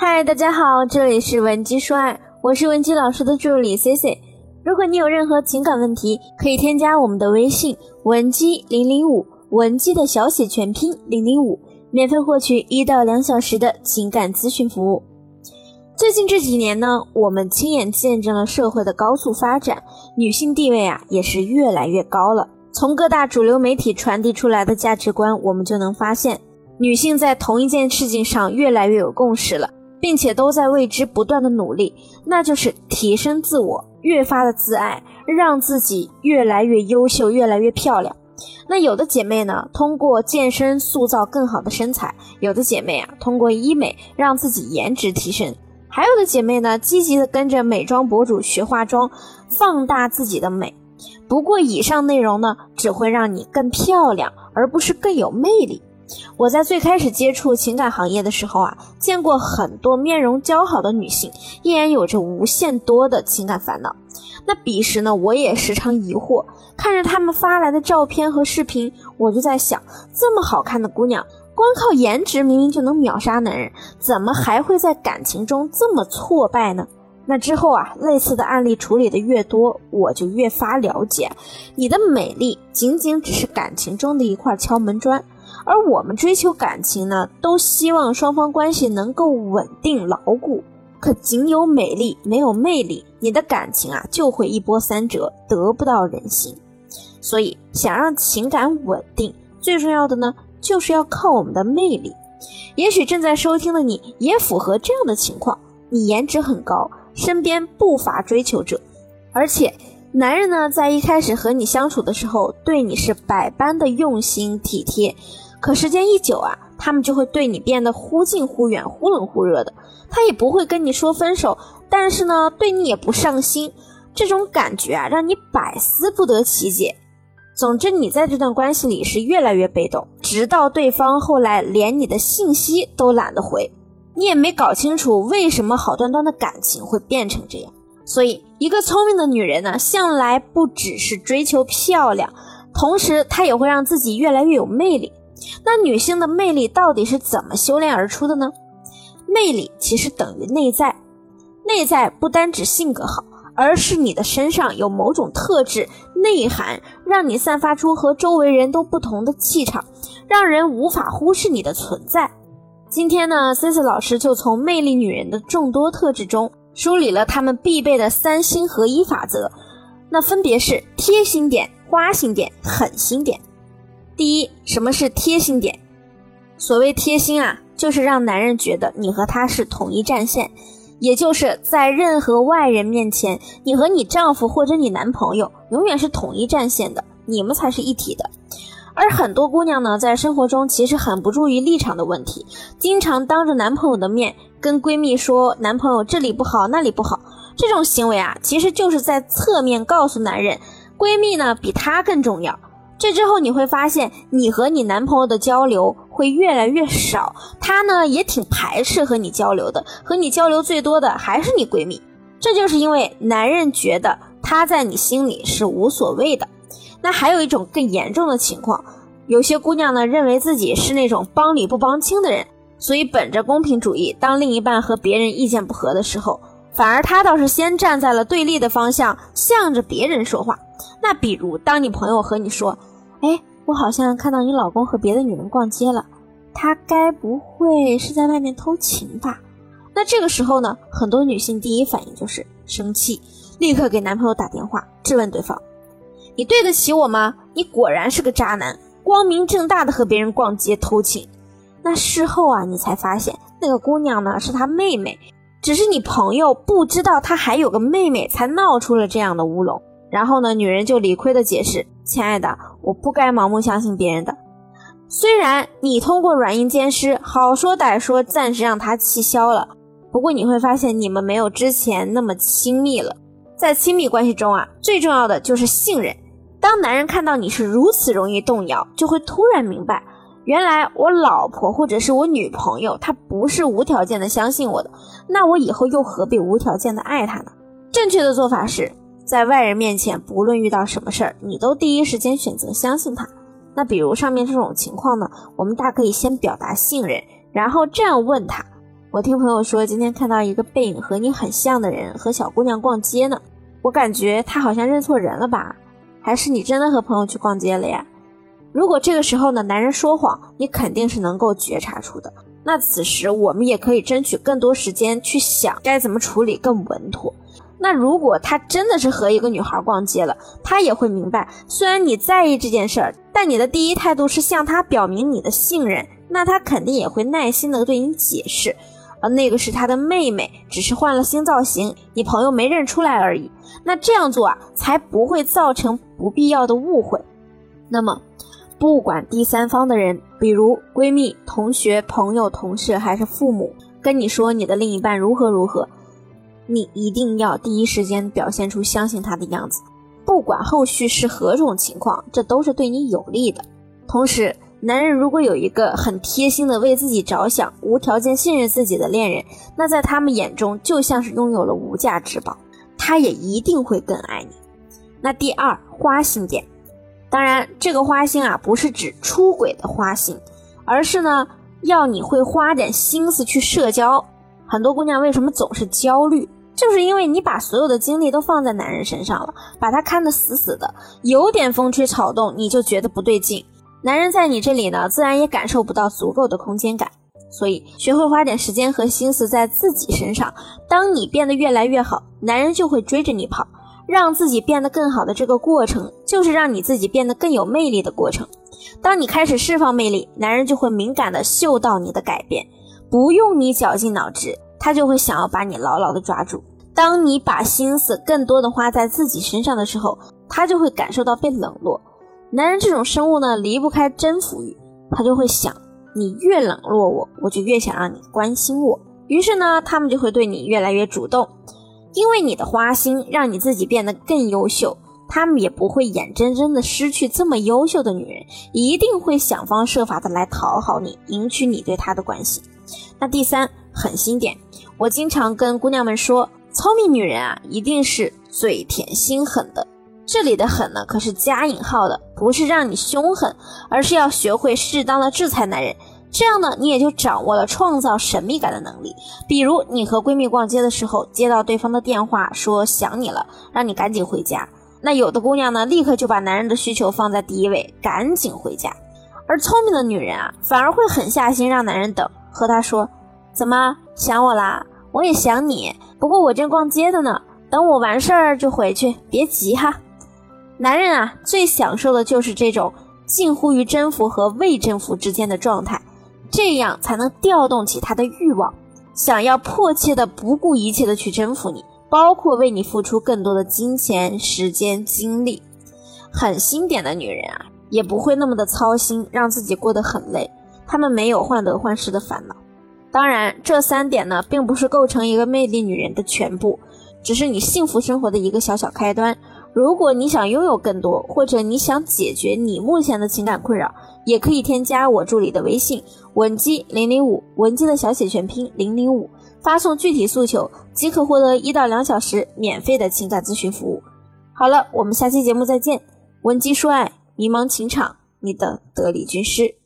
嗨，大家好，这里是文姬说爱，我是文姬老师的助理 C C。如果你有任何情感问题，可以添加我们的微信文姬零零五，文姬的小写全拼零零五，免费获取一到两小时的情感咨询服务。最近这几年呢，我们亲眼见证了社会的高速发展，女性地位啊也是越来越高了。从各大主流媒体传递出来的价值观，我们就能发现，女性在同一件事情上越来越有共识了。并且都在为之不断的努力，那就是提升自我，越发的自爱，让自己越来越优秀，越来越漂亮。那有的姐妹呢，通过健身塑造更好的身材；有的姐妹啊，通过医美让自己颜值提升；还有的姐妹呢，积极的跟着美妆博主学化妆，放大自己的美。不过，以上内容呢，只会让你更漂亮，而不是更有魅力。我在最开始接触情感行业的时候啊，见过很多面容姣好的女性，依然有着无限多的情感烦恼。那彼时呢，我也时常疑惑，看着她们发来的照片和视频，我就在想，这么好看的姑娘，光靠颜值明明就能秒杀男人，怎么还会在感情中这么挫败呢？那之后啊，类似的案例处理的越多，我就越发了解，你的美丽仅仅只是感情中的一块敲门砖。而我们追求感情呢，都希望双方关系能够稳定牢固。可仅有美丽没有魅力，你的感情啊就会一波三折，得不到人心。所以，想让情感稳定，最重要的呢，就是要靠我们的魅力。也许正在收听的你也符合这样的情况：你颜值很高，身边不乏追求者，而且男人呢，在一开始和你相处的时候，对你是百般的用心体贴。可时间一久啊，他们就会对你变得忽近忽远、忽冷忽热的。他也不会跟你说分手，但是呢，对你也不上心。这种感觉啊，让你百思不得其解。总之，你在这段关系里是越来越被动，直到对方后来连你的信息都懒得回，你也没搞清楚为什么好端端的感情会变成这样。所以，一个聪明的女人呢，向来不只是追求漂亮，同时她也会让自己越来越有魅力。那女性的魅力到底是怎么修炼而出的呢？魅力其实等于内在，内在不单指性格好，而是你的身上有某种特质内涵，让你散发出和周围人都不同的气场，让人无法忽视你的存在。今天呢，Cici 老师就从魅力女人的众多特质中梳理了她们必备的三心合一法则，那分别是贴心点、花心点、狠心点。第一，什么是贴心点？所谓贴心啊，就是让男人觉得你和他是统一战线，也就是在任何外人面前，你和你丈夫或者你男朋友永远是统一战线的，你们才是一体的。而很多姑娘呢，在生活中其实很不注意立场的问题，经常当着男朋友的面跟闺蜜说男朋友这里不好那里不好，这种行为啊，其实就是在侧面告诉男人，闺蜜呢比她更重要。这之后你会发现，你和你男朋友的交流会越来越少，他呢也挺排斥和你交流的，和你交流最多的还是你闺蜜。这就是因为男人觉得他在你心里是无所谓的。那还有一种更严重的情况，有些姑娘呢认为自己是那种帮理不帮亲的人，所以本着公平主义，当另一半和别人意见不合的时候，反而他倒是先站在了对立的方向，向着别人说话。那比如，当你朋友和你说，哎，我好像看到你老公和别的女人逛街了，他该不会是在外面偷情吧？那这个时候呢，很多女性第一反应就是生气，立刻给男朋友打电话质问对方：“你对得起我吗？你果然是个渣男，光明正大的和别人逛街偷情。”那事后啊，你才发现那个姑娘呢是他妹妹，只是你朋友不知道她还有个妹妹，才闹出了这样的乌龙。然后呢，女人就理亏的解释：“亲爱的，我不该盲目相信别人的。虽然你通过软硬兼施，好说歹说，暂时让他气消了。不过你会发现，你们没有之前那么亲密了。在亲密关系中啊，最重要的就是信任。当男人看到你是如此容易动摇，就会突然明白，原来我老婆或者是我女朋友，她不是无条件的相信我的。那我以后又何必无条件的爱她呢？正确的做法是。”在外人面前，不论遇到什么事儿，你都第一时间选择相信他。那比如上面这种情况呢，我们大可以先表达信任，然后这样问他：我听朋友说，今天看到一个背影和你很像的人和小姑娘逛街呢，我感觉他好像认错人了吧？还是你真的和朋友去逛街了呀？如果这个时候呢，男人说谎，你肯定是能够觉察出的。那此时我们也可以争取更多时间去想该怎么处理更稳妥。那如果他真的是和一个女孩逛街了，他也会明白，虽然你在意这件事儿，但你的第一态度是向他表明你的信任，那他肯定也会耐心的对你解释。而那个是他的妹妹，只是换了新造型，你朋友没认出来而已。那这样做啊，才不会造成不必要的误会。那么，不管第三方的人，比如闺蜜、同学、朋友、同事，还是父母，跟你说你的另一半如何如何，你一定要第一时间表现出相信他的样子。不管后续是何种情况，这都是对你有利的。同时，男人如果有一个很贴心的为自己着想、无条件信任自己的恋人，那在他们眼中就像是拥有了无价之宝，他也一定会更爱你。那第二花心点，当然这个花心啊不是指出轨的花心，而是呢要你会花点心思去社交。很多姑娘为什么总是焦虑，就是因为你把所有的精力都放在男人身上了，把他看得死死的，有点风吹草动你就觉得不对劲。男人在你这里呢，自然也感受不到足够的空间感，所以学会花点时间和心思在自己身上。当你变得越来越好，男人就会追着你跑。让自己变得更好的这个过程，就是让你自己变得更有魅力的过程。当你开始释放魅力，男人就会敏感的嗅到你的改变，不用你绞尽脑汁，他就会想要把你牢牢的抓住。当你把心思更多的花在自己身上的时候，他就会感受到被冷落。男人这种生物呢，离不开征服欲，他就会想，你越冷落我，我就越想让你关心我。于是呢，他们就会对你越来越主动，因为你的花心让你自己变得更优秀，他们也不会眼睁睁的失去这么优秀的女人，一定会想方设法的来讨好你，赢取你对他的关心。那第三，狠心点，我经常跟姑娘们说，聪明女人啊，一定是嘴甜心狠的。这里的狠呢，可是加引号的，不是让你凶狠，而是要学会适当的制裁男人。这样呢，你也就掌握了创造神秘感的能力。比如，你和闺蜜逛街的时候，接到对方的电话，说想你了，让你赶紧回家。那有的姑娘呢，立刻就把男人的需求放在第一位，赶紧回家。而聪明的女人啊，反而会狠下心让男人等，和他说：“怎么想我啦？我也想你，不过我正逛街的呢，等我完事儿就回去，别急哈。”男人啊，最享受的就是这种近乎于征服和未征服之间的状态，这样才能调动起他的欲望，想要迫切的不顾一切的去征服你，包括为你付出更多的金钱、时间、精力。狠心点的女人啊，也不会那么的操心，让自己过得很累。她们没有患得患失的烦恼。当然，这三点呢，并不是构成一个魅力女人的全部，只是你幸福生活的一个小小开端。如果你想拥有更多，或者你想解决你目前的情感困扰，也可以添加我助理的微信文姬零零五，文姬的小写全拼零零五，发送具体诉求即可获得一到两小时免费的情感咨询服务。好了，我们下期节目再见。文姬说爱，迷茫情场，你的得力军师。